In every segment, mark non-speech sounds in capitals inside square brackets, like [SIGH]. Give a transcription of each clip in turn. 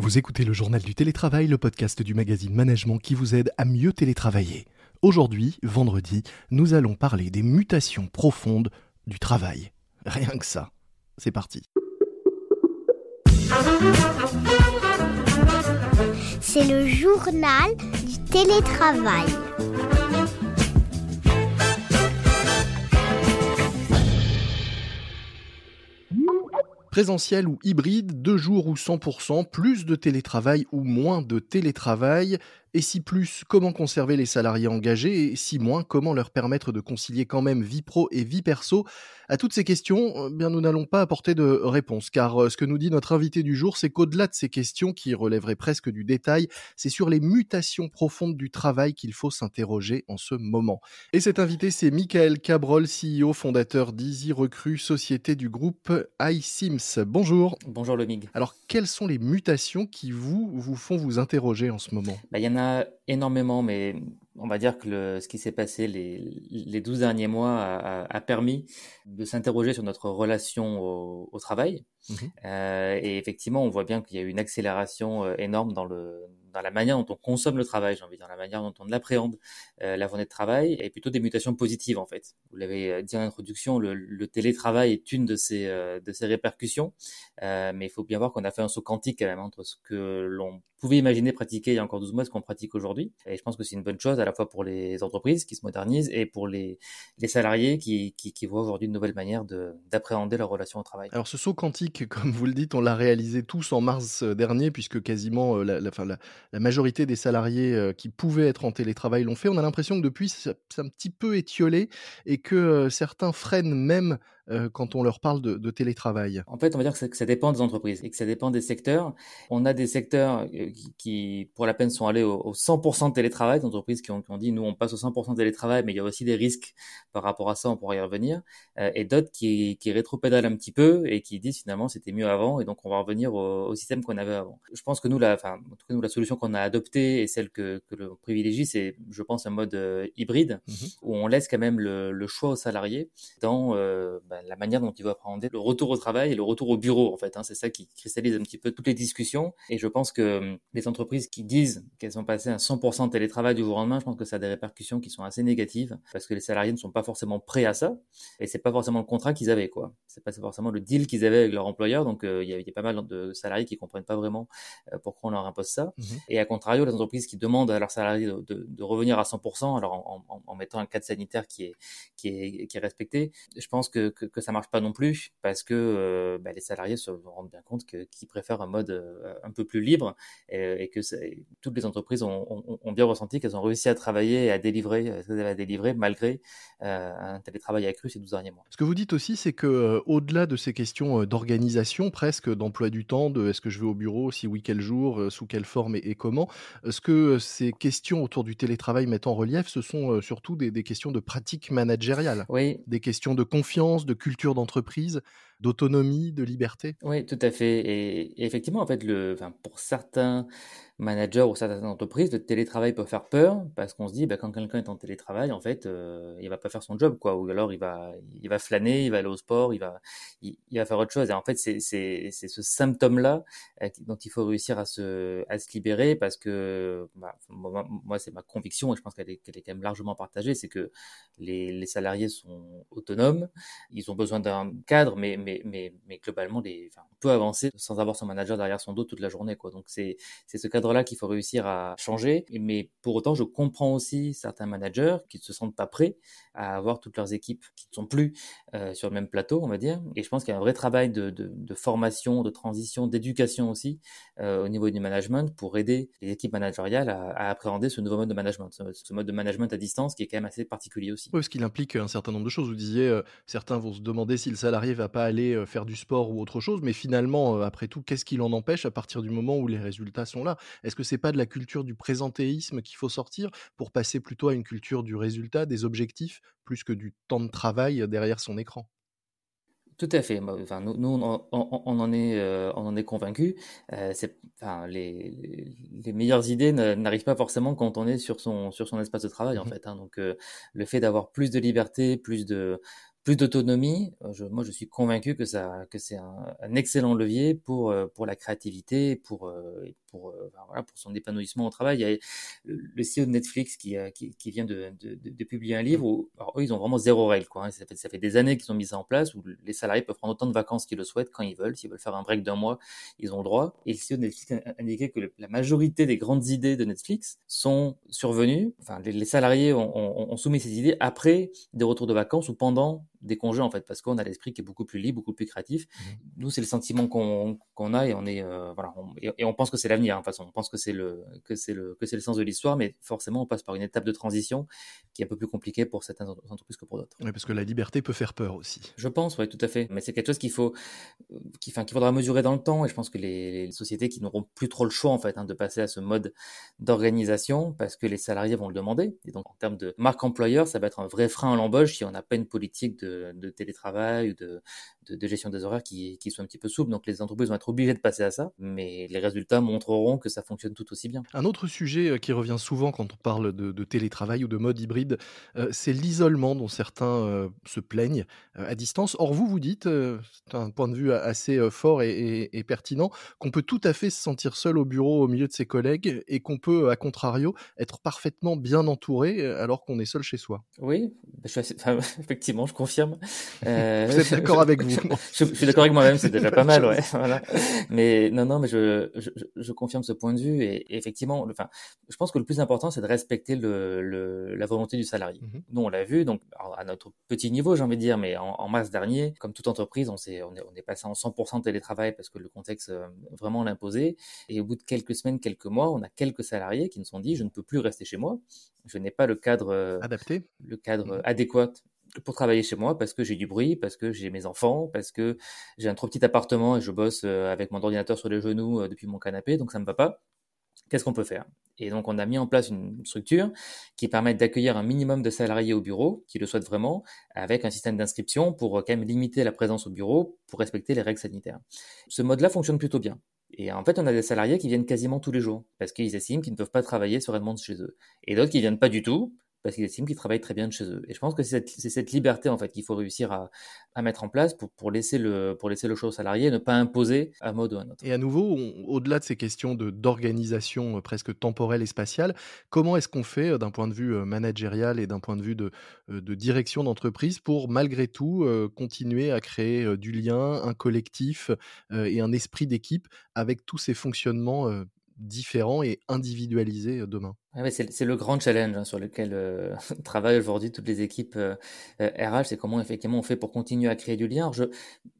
Vous écoutez le journal du télétravail, le podcast du magazine Management qui vous aide à mieux télétravailler. Aujourd'hui, vendredi, nous allons parler des mutations profondes du travail. Rien que ça. C'est parti. C'est le journal du télétravail. Présentiel ou hybride, deux jours ou 100%, plus de télétravail ou moins de télétravail. Et si plus, comment conserver les salariés engagés Et si moins, comment leur permettre de concilier quand même vie pro et vie perso? À toutes ces questions, eh bien nous n'allons pas apporter de réponse, car euh, ce que nous dit notre invité du jour, c'est qu'au-delà de ces questions qui relèveraient presque du détail, c'est sur les mutations profondes du travail qu'il faut s'interroger en ce moment. Et cet invité, c'est Michael Cabrol, CEO, fondateur d'Easy Recrue, société du groupe iSims. Bonjour. Bonjour Lomig. Alors, quelles sont les mutations qui vous, vous font vous interroger en ce moment? Bah, Il y en a énormément, mais on va dire que le, ce qui s'est passé les, les 12 derniers mois a, a, permis de s'interroger sur notre relation au, au travail. Mmh euh, et effectivement, on voit bien qu'il y a eu une accélération euh, énorme dans, le, dans la manière dont on consomme le travail, j'ai envie de dire, la manière dont on appréhende euh, la journée de travail, et plutôt des mutations positives en fait. Vous l'avez euh, dit en introduction, le, le, télétravail est une de ces, euh, de ces répercussions, mais il faut bien voir qu'on a fait un saut quantique quand même entre ce que l'on pouvait imaginer pratiquer il y a encore 12 mois et ce qu'on pratique aujourd'hui. Et je pense que c'est une bonne chose à la fois pour les entreprises qui se modernisent et pour les, les salariés qui, qui, qui voient aujourd'hui une nouvelle manière d'appréhender leur relation au travail. Alors ce saut quantique, [LAUGHS] comme vous le dites, on l'a réalisé tous en mars dernier, puisque quasiment la, la, la, la majorité des salariés euh, qui pouvaient être en télétravail l'ont fait. On a l'impression que depuis, c'est un petit peu étiolé et que euh, certains freinent même euh, quand on leur parle de, de, télétravail? En fait, on va dire que ça, que ça, dépend des entreprises et que ça dépend des secteurs. On a des secteurs euh, qui, qui pour la peine, sont allés au, au 100% de télétravail, des entreprises qui ont, qui ont, dit, nous, on passe au 100% de télétravail, mais il y a aussi des risques par rapport à ça, on pourra y revenir. Euh, et d'autres qui, qui rétropédalent un petit peu et qui disent, finalement, c'était mieux avant, et donc on va revenir au, au système qu'on avait avant. Je pense que nous, la, enfin, en tout cas, nous, la solution qu'on a adoptée et celle que, que le privilégie, c'est, je pense, un mode euh, hybride, mmh où on laisse quand même le, le choix aux salariés dans ben, la manière dont il va appréhender le retour au travail et le retour au bureau en fait. Hein. C'est ça qui cristallise un petit peu toutes les discussions. Et je pense que hum, les entreprises qui disent qu'elles sont passées à 100% de télétravail du jour au lendemain, je pense que ça a des répercussions qui sont assez négatives parce que les salariés ne sont pas forcément prêts à ça et c'est pas forcément le contrat qu'ils avaient quoi. C'est pas forcément le deal qu'ils avaient avec leur employeur. Donc euh, il y, a, y, a pas mal de salariés qui comprennent pas vraiment euh, pourquoi on leur impose ça. Mmh et à contrario, les entreprises qui demandent à leurs salariés de, de, de revenir à 100%, alors en, en, en, mettant un cadre sanitaire qui est qui est qui est respecté, je pense que que, que ça marche pas non plus parce que euh, bah, les salariés se rendent bien compte qu'ils préfèrent un mode euh, un peu plus libre et, et que toutes les entreprises ont, ont, ont bien ressenti qu'elles ont réussi à travailler et à délivrer, à délivrer malgré euh, un télétravail accru ces 12 derniers mois. Ce que vous dites aussi, c'est que euh, au-delà de ces questions d'organisation, presque d'emploi du temps, de est-ce que je vais au bureau, si oui quel jour, sous quelle forme et, et comment, ce que ces questions autour du télétravail mettent en relief, ce sont surtout des, des questions de pratique managériale, oui. des questions de confiance, de culture d'entreprise d'autonomie, de liberté? Oui, tout à fait. Et, effectivement, en fait, le, pour certains managers ou certaines entreprises, le télétravail peut faire peur parce qu'on se dit, bah, quand quelqu'un est en télétravail, en fait, euh, il va pas faire son job, quoi. Ou alors il va, il va flâner, il va aller au sport, il va, il, va faire autre chose. Et en fait, c'est, ce symptôme-là euh, dont il faut réussir à se, à se libérer parce que, bah, moi, c'est ma conviction et je pense qu'elle est, qu'elle est quand même largement partagée, c'est que les, les salariés sont autonomes, ils ont besoin d'un cadre, mais, mais, globalement, on peut avancer sans avoir son manager derrière son dos toute la journée. Donc c'est, ce cadre là qu'il faut réussir à changer. Mais pour autant, je comprends aussi certains managers qui ne se sentent pas prêts à avoir toutes leurs équipes qui ne sont plus euh, sur le même plateau, on va dire. Et je pense qu'il y a un vrai travail de, formation, de transition, d'éducation aussi euh, au niveau du management pour aider les équipes managériales à, appréhender ce nouveau mode de management, ce, ce, mode de management à distance qui est quand même assez particulier aussi. Oui, parce qu'il implique un certain nombre de choses. Vous disiez, euh, certains vont se demander si le salarié va pas aller faire du sport ou autre chose, mais finalement, après tout, qu'est-ce qui l'en empêche à partir du moment où les résultats sont là? Est-ce que c'est pas de la culture du présentéisme qu'il faut sortir pour passer plutôt à une culture du résultat, des objectifs, plus que du temps de travail derrière son écran? Tout à fait. Enfin, nous, nous on, on, on, en est, euh, on en est convaincu. Euh, enfin, les, les meilleures idées n'arrivent pas forcément quand on est sur son, sur son espace de travail, en mmh. fait. Hein. Donc, euh, le fait d'avoir plus de liberté, plus de, plus d'autonomie, euh, moi je suis convaincu que ça que c'est un, un, excellent levier pour euh, pour la créativité, pour euh, pour voilà, pour son épanouissement au travail. Il y a le, CEO de Netflix qui qui, qui vient de, de, de, publier un livre où alors, eux ils ont vraiment zéro règle quoi. Hein. Ça fait ça fait des années qu'ils ont mis ça en place où les salariés peuvent prendre autant de vacances qu'ils le souhaitent quand ils veulent. S'ils veulent faire un break d'un mois, ils ont le droit. Et le CEO de Netflix a indiqué que la majorité des grandes idées de Netflix sont survenues. Enfin les, les salariés ont, ont, ont soumis ces idées après des retours de vacances ou pendant des congés en fait parce qu'on a l'esprit qui est beaucoup plus libre, beaucoup plus créatif. Mmh. Nous c'est le sentiment qu'on a et on est euh, voilà on, et, on pense que c'est l'avenir. Hein, de toute façon, on pense que c'est le que c'est le que c'est le sens de l'histoire, mais forcément on passe par une étape de transition qui est un peu plus compliquée pour certaines entreprises que pour d'autres. Oui, parce que la liberté peut faire peur aussi. Je pense, oui, tout à fait. Mais c'est quelque chose qu'il faut qu'il enfin, qu'il faudra mesurer dans le temps et je pense que les, les sociétés qui n'auront plus trop le choix en fait hein, de passer à ce mode d'organisation parce que les salariés vont le demander et donc en termes de marque employeur, ça va être un vrai frein à l'embauche si on n'a pas une politique de de, télétravail ou de, de, gestion des horaires qui, qui soit un petit peu souple. Donc les entreprises vont être obligées de passer à ça, mais les résultats montreront que ça fonctionne tout aussi bien. Un autre sujet euh, qui revient souvent quand on parle de, télétravail ou de mode hybride, euh, c'est l'isolement dont certains euh, se plaignent à distance. Or, vous, vous dites, c'est un point de vue assez fort et, et pertinent, qu'on peut tout à fait se sentir seul au bureau au milieu de ses collègues et qu'on peut, à contrario, être parfaitement bien entouré alors qu'on est seul chez soi. Oui, je suis assez... [LAUGHS] effectivement, je confirme. Vous êtes d'accord avec vous je, [LAUGHS] je, suis d'accord avec moi-même, c'est déjà pas mal, ouais. [LAUGHS] Voilà. Mais non, non, mais je, je, je, confirme ce point de vue et, effectivement, enfin, je pense que le plus important, c'est de respecter le, le, la volonté du salarié. Mm -hmm. Nous, on l'a vu, donc à notre petit niveau, j'ai envie de dire, mais en, en, mars dernier, comme toute entreprise, on s'est, on est, on est passé en 100% de télétravail parce que le contexte euh, vraiment l'imposait. Et au bout de quelques semaines, quelques mois, on a quelques salariés qui nous sont dit, je ne peux plus rester chez moi. Je n'ai pas le cadre euh, adapté, le cadre mmh. adéquat pour travailler chez moi parce que j'ai du bruit, parce que j'ai mes enfants, parce que j'ai un trop petit appartement et je bosse euh, avec mon ordinateur sur les genoux euh, depuis mon canapé, donc ça ne me va pas. Qu'est-ce qu'on peut faire? Et donc on a mis en place une structure qui permet d'accueillir un minimum de salariés au bureau, qui le souhaitent vraiment, avec un système d'inscription pour euh, quand même limiter la présence au bureau, pour respecter les règles sanitaires. Ce mode-là fonctionne plutôt bien. Et en fait, on a des salariés qui viennent quasiment tous les jours, parce qu'ils estiment qu'ils ne peuvent pas travailler sereinement chez eux. Et d'autres qui viennent pas du tout, parce qu'ils estiment qu'ils travaillent très bien de chez eux. Et je pense que c'est cette, liberté en fait qu'il faut réussir à, mettre en place pour, laisser le, pour aux salariés et ne pas imposer un mode ou un autre. Et à nouveau, au-delà de ces questions d'organisation euh, presque temporelle et spatiale, comment est-ce qu'on fait euh, d'un point de vue euh, managérial et d'un point de vue de direction d'entreprise pour malgré tout continuer à créer du lien, un collectif et un esprit d'équipe avec tous ces fonctionnements différents et individualisés demain ah c'est le grand challenge hein, sur lequel euh, [LAUGHS] travaillent aujourd'hui toutes les équipes euh, RH, c'est comment effectivement on fait pour continuer à créer du lien. Je,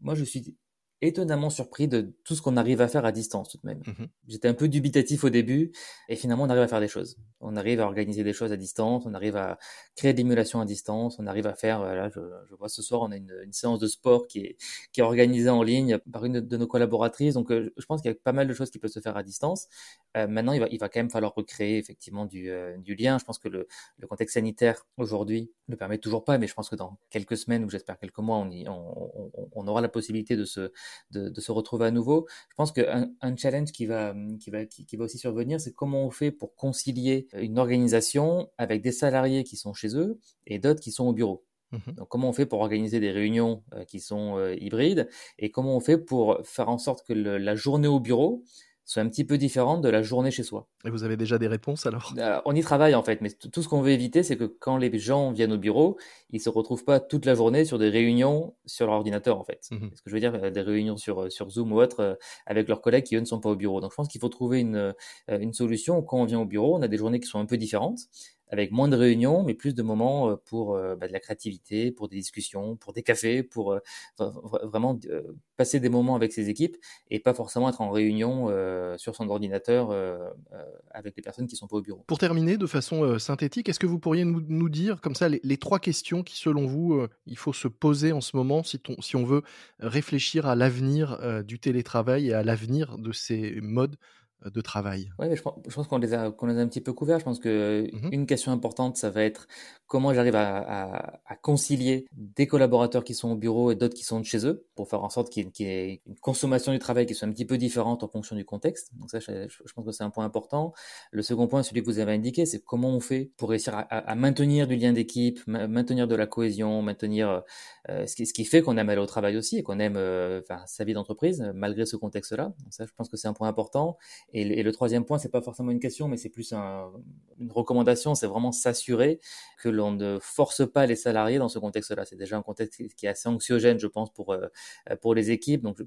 moi, je suis étonnamment surpris de tout ce qu'on arrive à faire à distance tout de même. Mmh J'étais un peu dubitatif au début et finalement on arrive à faire des choses. On arrive à organiser des choses à distance, on arrive à créer de l'émulation à distance, on arrive à faire, là je, je, vois ce soir on a une, une, séance de sport qui est, qui est organisée en ligne par une de nos collaboratrices, donc euh, je pense qu'il y a pas mal de choses qui peuvent se faire à distance. Euh, maintenant il va, il va quand même falloir recréer effectivement du, euh, du lien. Je pense que le, le contexte sanitaire aujourd'hui ne permet toujours pas, mais je pense que dans quelques semaines ou j'espère quelques mois, on, y, on, on, on aura la possibilité de se de, de, se retrouver à nouveau. Je pense qu'un un challenge qui va, qui, va, qui, qui va aussi survenir, c'est comment on fait pour concilier une organisation avec des salariés qui sont chez eux et d'autres qui sont au bureau. Mmh Donc, comment on fait pour organiser des réunions euh, qui sont euh, hybrides et comment on fait pour faire en sorte que le, la journée au bureau soit un petit peu différente de la journée chez soi. Et vous avez déjà des réponses alors? On y travaille en fait, mais tout ce qu'on veut éviter, c'est que quand les gens viennent au bureau, ils se retrouvent pas toute la journée sur des réunions sur leur ordinateur en fait. Mmh. Ce que je veux dire, euh, des réunions sur euh, sur Zoom ou autre euh, avec leurs collègues qui eux ne sont pas au bureau. Donc je pense qu'il faut trouver une une solution. Quand on vient au bureau, on a des journées qui sont un peu différentes avec moins de réunions, mais plus de moments euh, pour euh, bah, de la créativité, pour des discussions, pour des cafés, pour euh, vraiment passer des moments avec ses équipes et pas forcément être en réunion sur son ordinateur avec les personnes qui sont pas au bureau. Pour terminer, de façon synthétique, est-ce que vous pourriez nous, dire comme ça les, trois questions qui, selon vous, il faut se poser en ce moment si on veut réfléchir à l'avenir du télétravail et à l'avenir de ces modes de travail Oui, je pense, qu'on les, a, qu'on les a un petit peu couverts. Je pense que mmh une question importante, ça va être comment j'arrive à, concilier des collaborateurs qui sont au bureau et d'autres qui sont de chez eux pour faire en sorte qu'il y, ait une consommation du travail qui soit un petit peu différente en fonction du contexte. Donc ça, je, pense que c'est un point important. Le second point, celui que vous avez indiqué, c'est comment on fait pour réussir à, maintenir du lien d'équipe, maintenir de la cohésion, maintenir euh, ce, qui, ce, qui, fait qu'on aime aller au travail aussi et qu'on aime euh, sa vie d'entreprise malgré ce contexte-là. Donc ça, je pense que c'est un point important. Et, le troisième point, c'est pas forcément une question, mais c'est plus une recommandation, c'est vraiment s'assurer que l'on ne force pas les salariés dans ce contexte-là. C'est déjà un contexte qui est assez anxiogène, je pense, pour, euh, pour les équipes. Donc,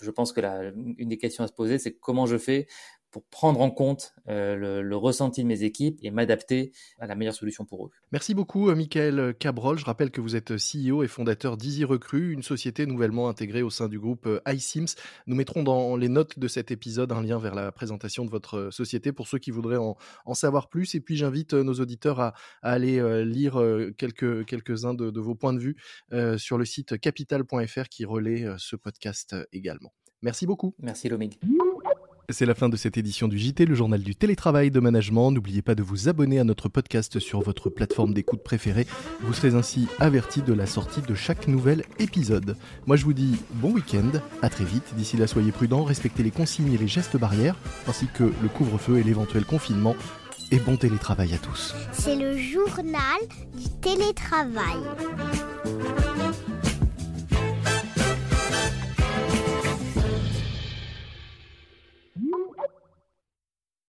je, pense que la, une des questions à se poser, c'est comment je fais pour prendre en compte euh, le, ressenti de mes équipes et m'adapter à la meilleure solution pour eux. Merci beaucoup, euh, Michael Cabrol. Je rappelle que vous êtes CEO et fondateur d'Easy Recru, une société nouvellement intégrée au sein du groupe euh, iSims. Nous mettrons dans les notes de cet épisode un lien vers la présentation de votre société pour ceux qui voudraient en, savoir plus. Et puis, j'invite nos auditeurs à, aller lire quelques, quelques-uns de, de, vos points de vue sur le site capital.fr qui relaie ce podcast également. Merci beaucoup. Merci, Lomig. C'est la fin de cette édition du JT, le journal du télétravail de management. N'oubliez pas de vous abonner à notre podcast sur votre plateforme d'écoute préférée. Vous serez ainsi averti de la sortie de chaque nouvel épisode. Moi je vous dis bon week-end, à très vite. D'ici là, soyez prudents, respectez les consignes et les gestes barrières, ainsi que le couvre-feu et l'éventuel confinement. Et bon télétravail à tous. C'est le journal du télétravail.